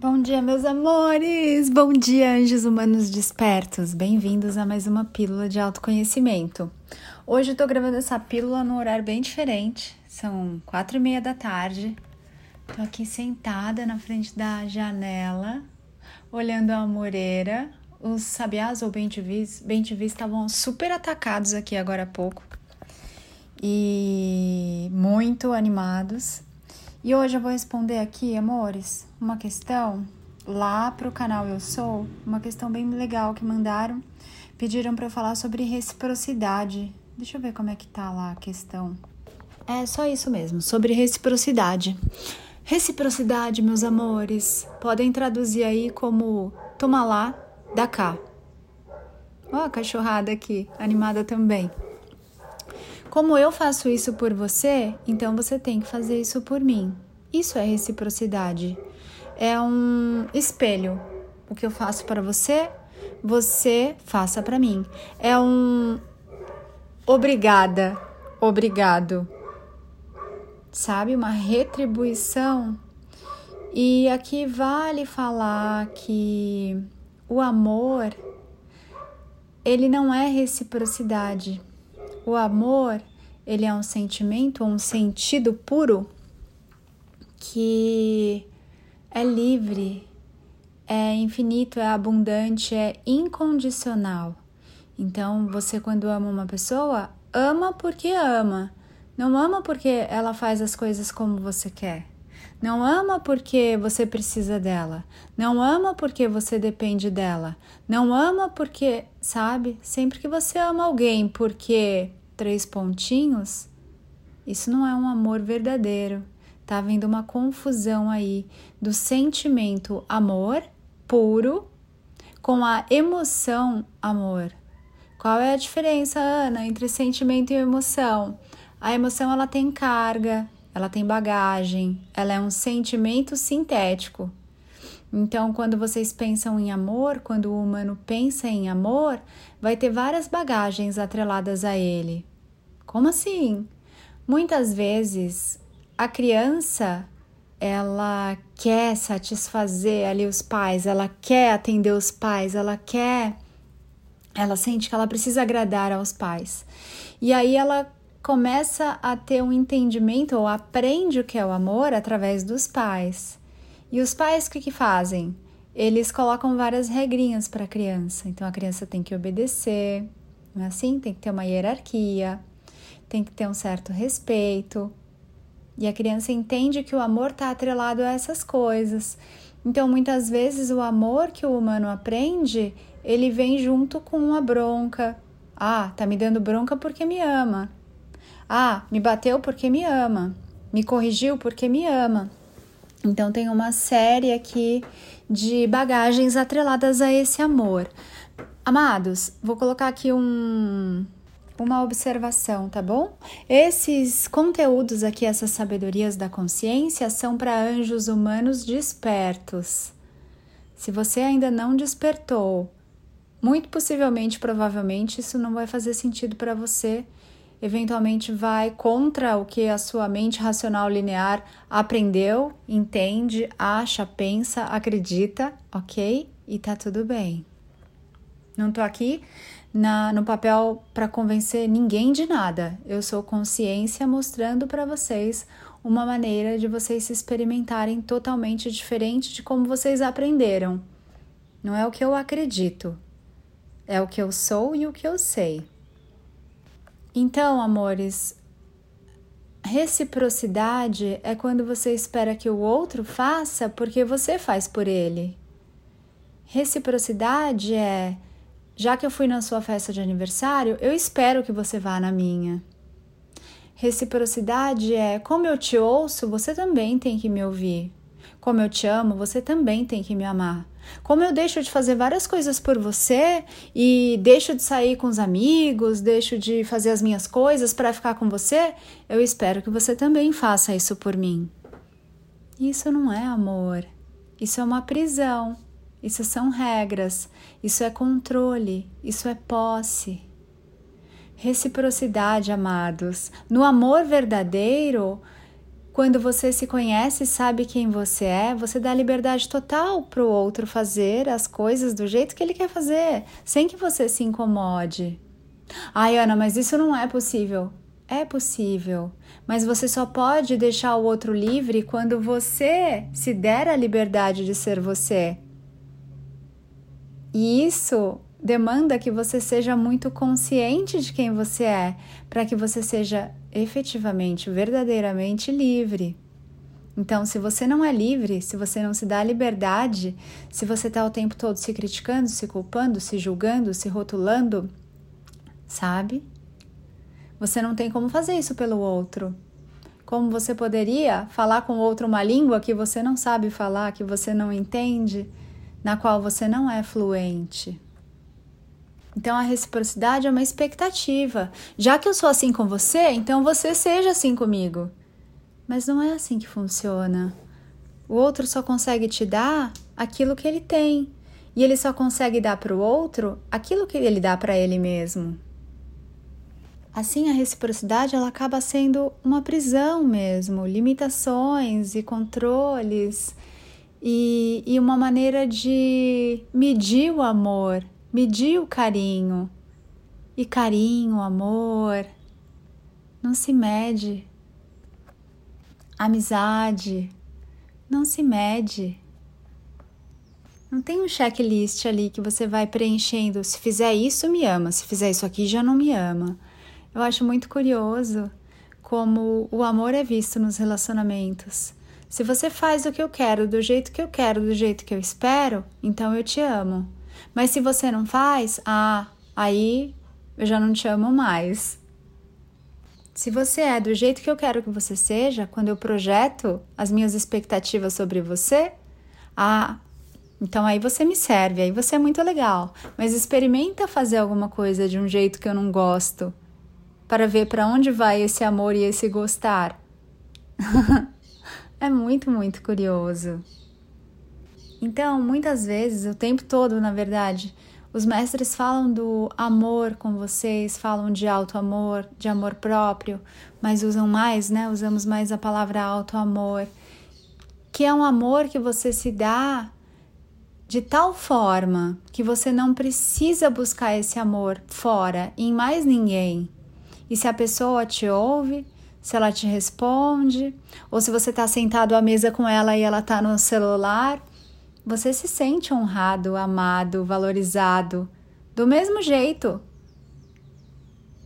Bom dia, meus amores! Bom dia, anjos humanos despertos! Bem-vindos a mais uma pílula de autoconhecimento. Hoje eu tô gravando essa pílula num horário bem diferente, são quatro e meia da tarde. Tô aqui sentada na frente da janela, olhando a moreira. Os sabiás ou bem-te-vis estavam super atacados aqui agora há pouco e muito animados. E hoje eu vou responder aqui, amores, uma questão lá pro canal Eu Sou, uma questão bem legal que mandaram. Pediram para eu falar sobre reciprocidade. Deixa eu ver como é que tá lá a questão. É só isso mesmo, sobre reciprocidade. Reciprocidade, meus amores, podem traduzir aí como toma lá, dá cá. Ó, a cachorrada aqui, animada também. Como eu faço isso por você, então você tem que fazer isso por mim. Isso é reciprocidade. É um espelho. O que eu faço para você, você faça para mim. É um obrigada, obrigado. Sabe? Uma retribuição. E aqui vale falar que o amor ele não é reciprocidade. O amor, ele é um sentimento, um sentido puro que é livre, é infinito, é abundante, é incondicional. Então, você quando ama uma pessoa, ama porque ama. Não ama porque ela faz as coisas como você quer. Não ama porque você precisa dela. Não ama porque você depende dela. Não ama porque, sabe? Sempre que você ama alguém porque três pontinhos, isso não é um amor verdadeiro. Tá havendo uma confusão aí do sentimento amor puro com a emoção amor. Qual é a diferença, Ana, entre sentimento e emoção? A emoção ela tem carga, ela tem bagagem, ela é um sentimento sintético. Então, quando vocês pensam em amor, quando o humano pensa em amor, vai ter várias bagagens atreladas a ele. Como assim? Muitas vezes a criança ela quer satisfazer ali os pais, ela quer atender os pais, ela quer ela sente que ela precisa agradar aos pais. E aí ela começa a ter um entendimento ou aprende o que é o amor através dos pais. E os pais o que, que fazem? Eles colocam várias regrinhas para a criança. Então a criança tem que obedecer, não é assim? Tem que ter uma hierarquia, tem que ter um certo respeito. E a criança entende que o amor está atrelado a essas coisas. Então, muitas vezes, o amor que o humano aprende, ele vem junto com uma bronca. Ah, tá me dando bronca porque me ama. Ah, me bateu porque me ama. Me corrigiu porque me ama. Então tem uma série aqui de bagagens atreladas a esse amor. Amados, vou colocar aqui um uma observação, tá bom? Esses conteúdos aqui, essas sabedorias da consciência, são para anjos humanos despertos. Se você ainda não despertou, muito possivelmente, provavelmente, isso não vai fazer sentido para você eventualmente vai contra o que a sua mente racional linear aprendeu, entende, acha, pensa, acredita, ok? E tá tudo bem. Não tô aqui na, no papel para convencer ninguém de nada. Eu sou consciência mostrando para vocês uma maneira de vocês se experimentarem totalmente diferente de como vocês aprenderam. Não é o que eu acredito, é o que eu sou e o que eu sei. Então, amores, reciprocidade é quando você espera que o outro faça porque você faz por ele. Reciprocidade é, já que eu fui na sua festa de aniversário, eu espero que você vá na minha. Reciprocidade é, como eu te ouço, você também tem que me ouvir. Como eu te amo, você também tem que me amar. Como eu deixo de fazer várias coisas por você e deixo de sair com os amigos, deixo de fazer as minhas coisas para ficar com você, eu espero que você também faça isso por mim. Isso não é amor. Isso é uma prisão. Isso são regras. Isso é controle. Isso é posse. Reciprocidade, amados. No amor verdadeiro, Quando você se conhece e sabe quem você é, você dá liberdade total para o outro fazer as coisas do jeito que ele quer fazer, sem que você se incomode. Ai, Ana, mas isso não é possível. É possível, mas você só pode deixar o outro livre quando você se der a liberdade de ser você. E isso demanda que você seja muito consciente de quem você é, para que você seja efetivamente, verdadeiramente livre. Então, se você não é livre, se você não se dá liberdade, se você está o tempo todo se criticando, se culpando, se julgando, se rotulando, sabe? Você não tem como fazer isso pelo outro. Como você poderia falar com o outro uma língua que você não sabe falar, que você não entende, na qual você não é fluente? Então a reciprocidade é uma expectativa. Já que eu sou assim com você, então você seja assim comigo. Mas não é assim que funciona. O outro só consegue te dar aquilo que ele tem. E ele só consegue dar para o outro aquilo que ele dá para ele mesmo. Assim, a reciprocidade ela acaba sendo uma prisão mesmo, limitações e controles e, e uma maneira de medir o amor medir o carinho. E carinho, amor, não se mede. Amizade, não se mede. Não tem um checklist ali que você vai preenchendo. Se fizer isso, me ama. Se fizer isso aqui, já não me ama. Eu acho muito curioso como o amor é visto nos relacionamentos. Se você faz o que eu quero, do jeito que eu quero, do jeito que eu espero, então eu te amo. Mas se você não faz, ah, aí eu já não te amo mais. Se você é do jeito que eu quero que você seja, quando eu projeto as minhas expectativas sobre você, ah, então aí você me serve, aí você é muito legal. Mas experimenta fazer alguma coisa de um jeito que eu não gosto, para ver para onde vai esse amor e esse gostar. é muito, muito curioso. Então, muitas vezes, o tempo todo, na verdade, os mestres falam do amor com vocês, falam de alto amor, de amor próprio, mas usam mais, né? Usamos mais a palavra alto amor, que é um amor que você se dá de tal forma que você não precisa buscar esse amor fora, em mais ninguém. E se a pessoa te ouve, se ela te responde, ou se você está sentado à mesa com ela e ela está no celular, você se sente honrado, amado, valorizado, do mesmo jeito.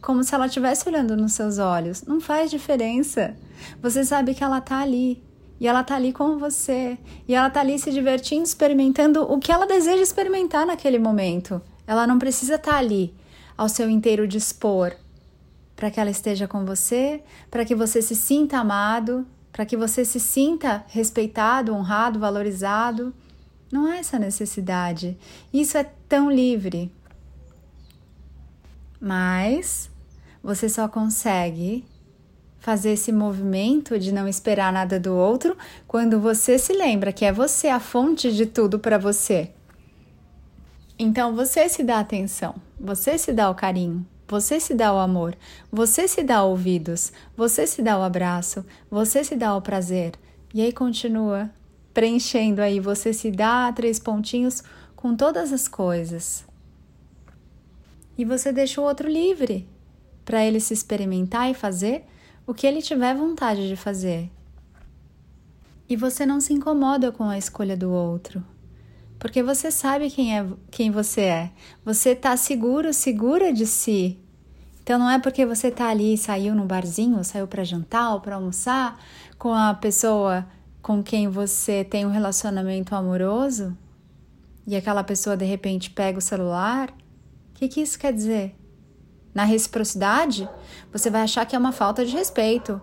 Como se ela estivesse olhando nos seus olhos. Não faz diferença. Você sabe que ela está ali. E ela está ali com você. E ela está ali se divertindo, experimentando o que ela deseja experimentar naquele momento. Ela não precisa estar tá ali ao seu inteiro dispor para que ela esteja com você, para que você se sinta amado, para que você se sinta respeitado, honrado, valorizado. Não há essa necessidade. Isso é tão livre. Mas você só consegue fazer esse movimento de não esperar nada do outro quando você se lembra que é você a fonte de tudo para você. Então você se dá atenção, você se dá o carinho, você se dá o amor, você se dá ouvidos, você se dá o abraço, você se dá o prazer. E aí continua preenchendo aí, você se dá três pontinhos com todas as coisas. E você deixa o outro livre para ele se experimentar e fazer o que ele tiver vontade de fazer. E você não se incomoda com a escolha do outro, porque você sabe quem é quem você é. Você está seguro, segura de si. Então não é porque você está ali, saiu no barzinho, saiu para jantar ou para almoçar com a pessoa com quem você tem um relacionamento amoroso e aquela pessoa de repente pega o celular, o que, que isso quer dizer? Na reciprocidade, você vai achar que é uma falta de respeito,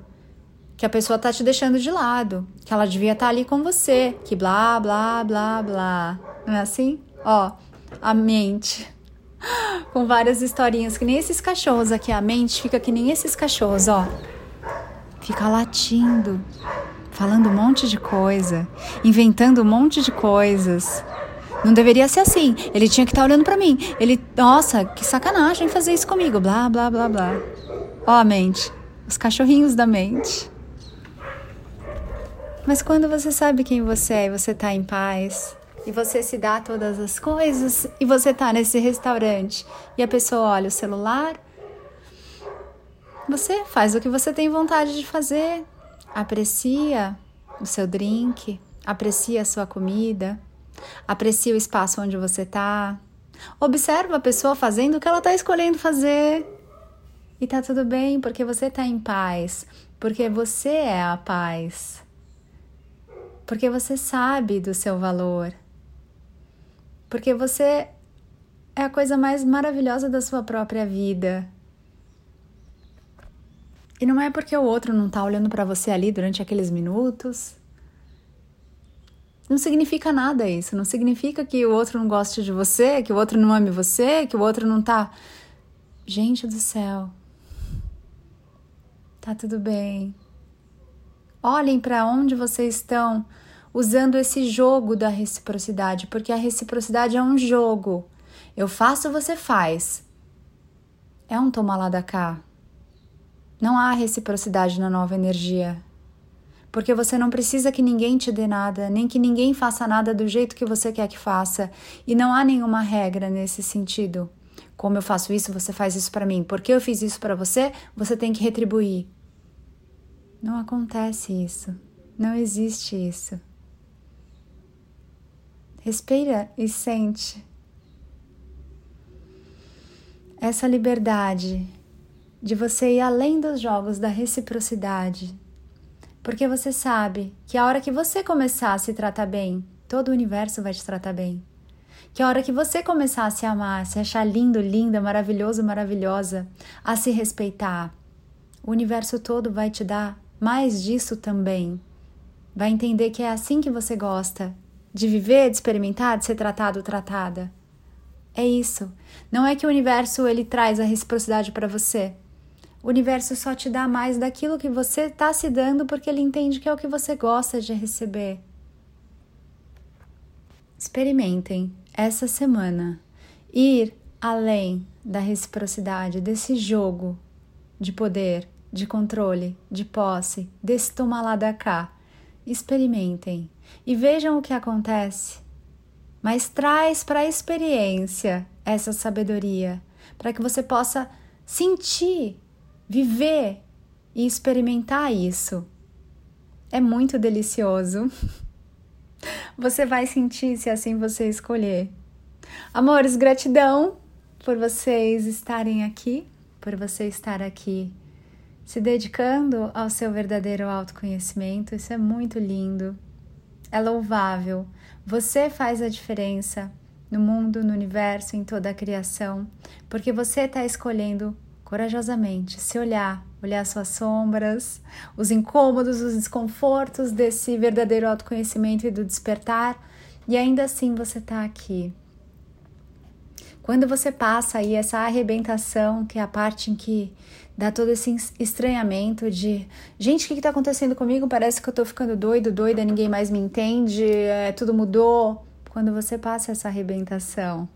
que a pessoa tá te deixando de lado, que ela devia estar tá ali com você, que blá, blá, blá, blá. Não é assim? Ó, a mente. Com várias historinhas, que nem esses cachorros aqui. A mente fica que nem esses cachorros, ó. Fica latindo falando um monte de coisa, inventando um monte de coisas. Não deveria ser assim. Ele tinha que estar tá olhando para mim. Ele, nossa, que sacanagem fazer isso comigo. Blá, blá, blá, blá. Ó, a mente. Os cachorrinhos da mente. Mas quando você sabe quem você é e você está em paz, e você se dá todas as coisas, e você está nesse restaurante e a pessoa olha o celular, você faz o que você tem vontade de fazer, aprecia o seu drink, aprecia a sua comida, aprecia o espaço onde você está, observa a pessoa fazendo o que ela está escolhendo fazer. E tá tudo bem, porque você está em paz, porque você é a paz porque você sabe do seu valor, porque você é a coisa mais maravilhosa da sua própria vida. E não é porque o outro não está olhando para você ali durante aqueles minutos. Não significa nada isso. Não significa que o outro não goste de você, que o outro não ame você, que o outro não tá. Gente do céu. Tá tudo bem. Olhem para onde vocês estão usando esse jogo da reciprocidade, porque a reciprocidade é um jogo. Eu faço, você faz. É um tomar lá da cá. Não há reciprocidade na nova energia. Porque você não precisa que ninguém te dê nada, nem que ninguém faça nada do jeito que você quer que faça. E não há nenhuma regra nesse sentido. Como eu faço isso, você faz isso para mim. Porque eu fiz isso para você, você tem que retribuir. Não acontece isso. Não existe isso. Respira e sente essa liberdade de você ir além dos jogos da reciprocidade. Porque você sabe que a hora que você começar a se tratar bem, todo o universo vai te tratar bem. Que a hora que você começar a se amar, se achar lindo, linda, maravilhoso, maravilhosa, a se respeitar, o universo todo vai te dar mais disso também. Vai entender que é assim que você gosta de viver, de experimentar, de ser tratado, tratada. É isso. Não é que o universo ele traz a reciprocidade para você. O universo só te dá mais daquilo que você está se dando porque ele entende que é o que você gosta de receber. Experimentem essa semana ir além da reciprocidade, desse jogo de poder, de controle, de posse, desse tomar lá da cá. Experimentem e vejam o que acontece. Mas traz para a experiência essa sabedoria, para que você possa sentir, viver e experimentar isso. É muito delicioso. Você vai sentir se assim você escolher. Amores, gratidão por vocês estarem aqui, por você estar aqui se dedicando ao seu verdadeiro autoconhecimento. Isso é muito lindo é louvável. Você faz a diferença no mundo, no universo, em toda a criação, porque você está escolhendo corajosamente se olhar, olhar suas sombras, os incômodos, os desconfortos desse verdadeiro autoconhecimento e do despertar, e ainda assim você está aqui. Quando você passa aí essa arrebentação, que é a parte em que dá todo esse estranhamento de gente, o que está acontecendo comigo? Parece que eu estou ficando doido, doida, ninguém mais me entende, é, tudo mudou. Quando você passa essa arrebentação,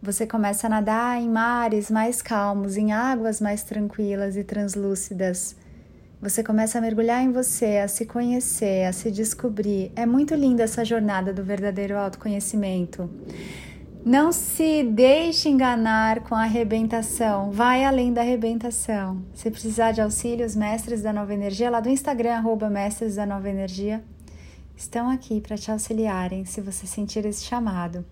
você começa a nadar em mares mais calmos, em águas mais tranquilas e translúcidas. Você começa a mergulhar em você, a se conhecer, a se descobrir. É muito linda essa jornada do verdadeiro autoconhecimento. Não se deixe enganar com a arrebentação. Vai além da arrebentação. Se precisar de auxílio, os mestres da nova energia, lá do Instagram, arroba mestres da nova energia, estão aqui para te auxiliarem se você sentir esse chamado.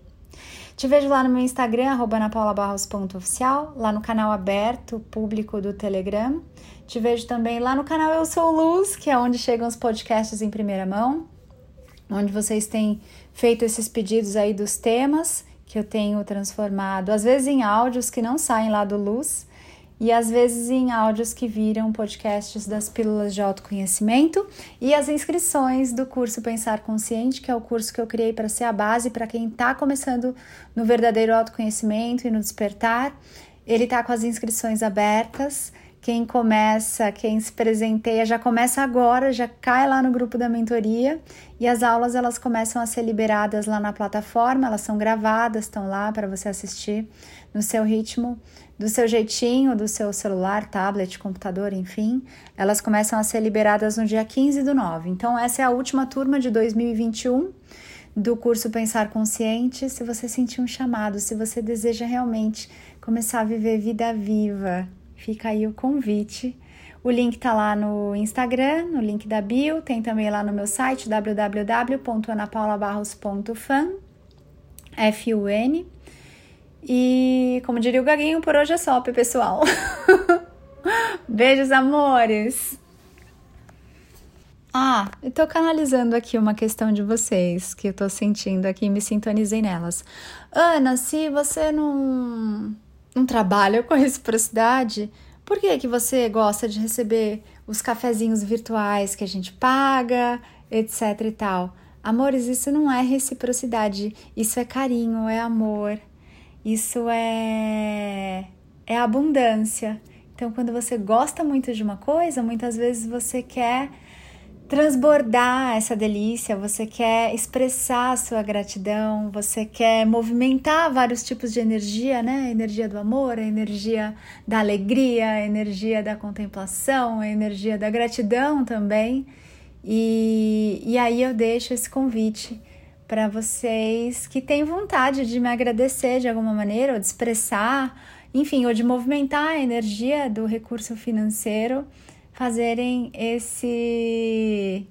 Te vejo lá no meu Instagram, anapaulabarros.oficial, lá no canal aberto, público do Telegram. Te vejo também lá no canal Eu Sou Luz, que é onde chegam os podcasts em primeira mão, onde vocês têm feito esses pedidos aí dos temas que eu tenho transformado, às vezes em áudios que não saem lá do Luz e às vezes em áudios que viram podcasts das pílulas de autoconhecimento e as inscrições do curso Pensar Consciente, que é o curso que eu criei para ser a base para quem está começando no verdadeiro autoconhecimento e no despertar. Ele está com as inscrições abertas. Quem começa, quem se presenteia, já começa agora, já cai lá no grupo da mentoria e as aulas elas começam a ser liberadas lá na plataforma, elas são gravadas, estão lá para você assistir no seu ritmo, do seu jeitinho, do seu celular, tablet, computador, enfim, elas começam a ser liberadas no dia 15 do 9. Então, essa é a última turma de 2021 do curso Pensar Consciente. Se você sentir um chamado, se você deseja realmente começar a viver vida viva, fica aí o convite. O link tá lá no Instagram, no link da bio, tem também lá no meu site www.anapaulabarros.fan, F-U-N. E como diria o Gaguinho, por hoje é só, pessoal. Beijos, amores! Ah, eu tô canalizando aqui uma questão de vocês que eu tô sentindo aqui me sintonizei nelas. Ana, se você não, não trabalha com reciprocidade, por que, que você gosta de receber os cafezinhos virtuais que a gente paga, etc e tal? Amores, isso não é reciprocidade, isso é carinho, é amor, isso é, é abundância. Então, quando você gosta muito de uma coisa, muitas vezes você quer transbordar essa delícia, você quer expressar a sua gratidão, você quer movimentar vários tipos de energia, né? A energia do amor, a energia da alegria, a energia da contemplação, a energia da gratidão também. E, e aí eu deixo esse convite para vocês que têm vontade de me agradecer de alguma maneira, ou de expressar, enfim, ou de movimentar a energia do recurso financeiro, fazerem esse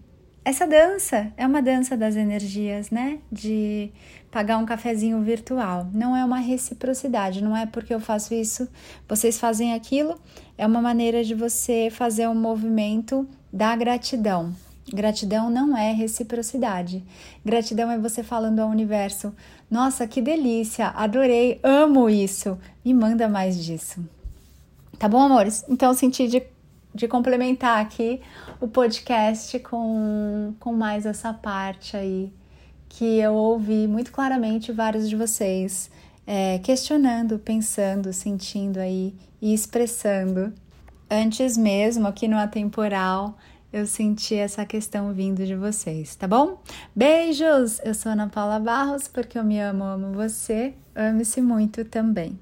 essa dança. É uma dança das energias, né? De pagar um cafezinho virtual. Não é uma reciprocidade, não é porque eu faço isso, vocês fazem aquilo. É uma maneira de você fazer um movimento da gratidão. Gratidão não é reciprocidade. Gratidão é você falando ao universo: Nossa, que delícia, adorei, amo isso, me manda mais disso. Tá bom, amores? Então, senti de, de complementar aqui o podcast com, com mais essa parte aí que eu ouvi muito claramente vários de vocês é, questionando, pensando, sentindo aí e expressando. Antes mesmo, aqui no Atemporal, eu senti essa questão vindo de vocês, tá bom? Beijos! Eu sou Ana Paula Barros, porque eu me amo, amo você. Ame-se muito também.